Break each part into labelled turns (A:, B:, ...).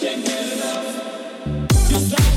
A: just can't get enough.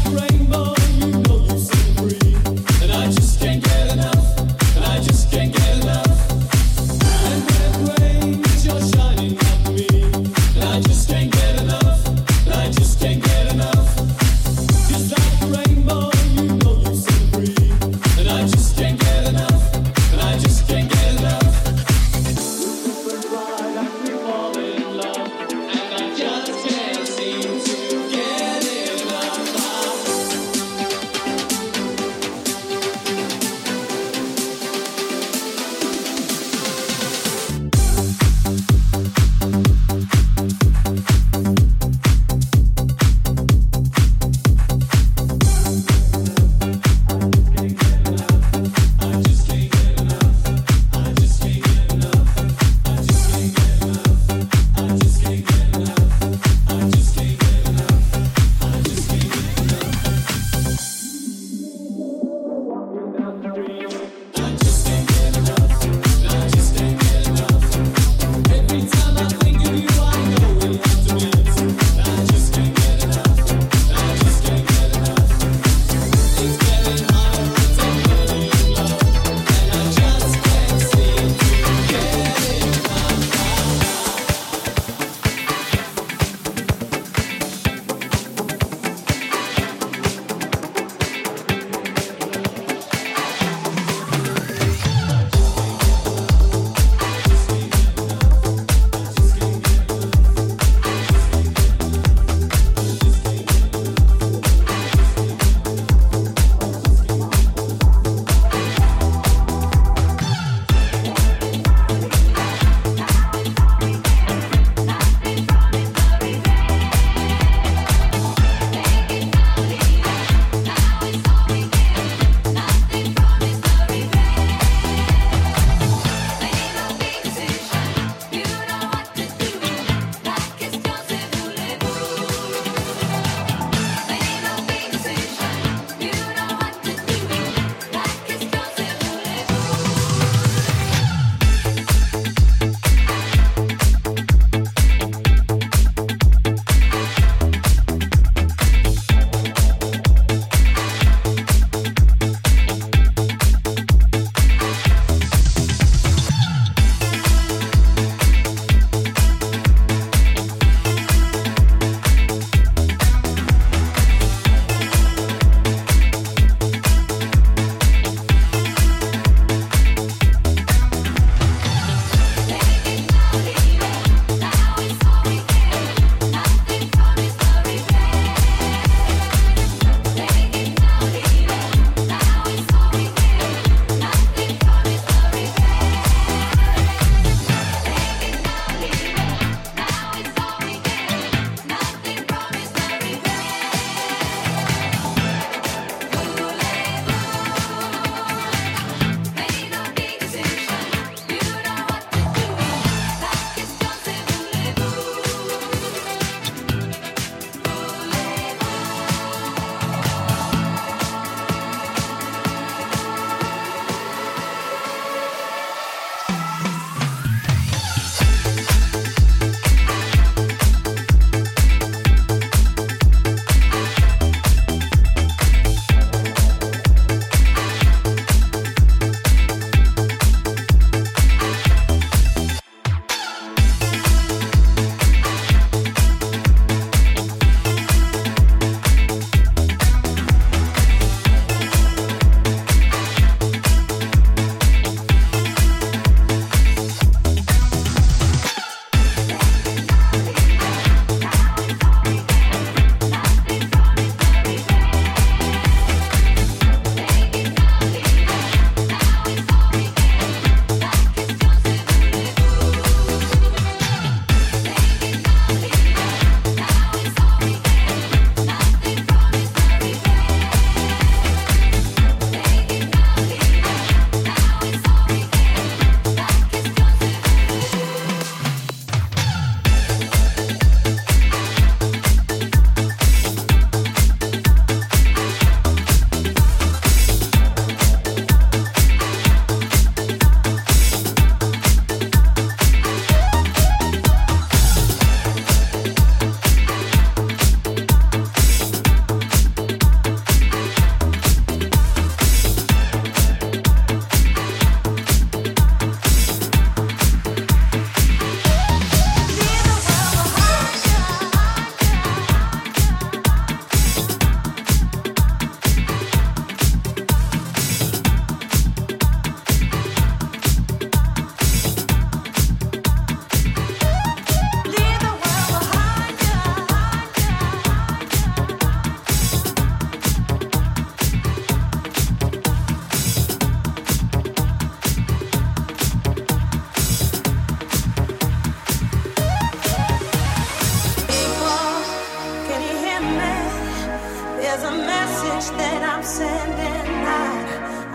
B: message that I'm sending out.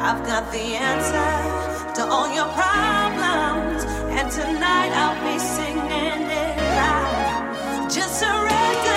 B: I've got the answer to all your problems, and tonight I'll be singing it loud. Just surrender.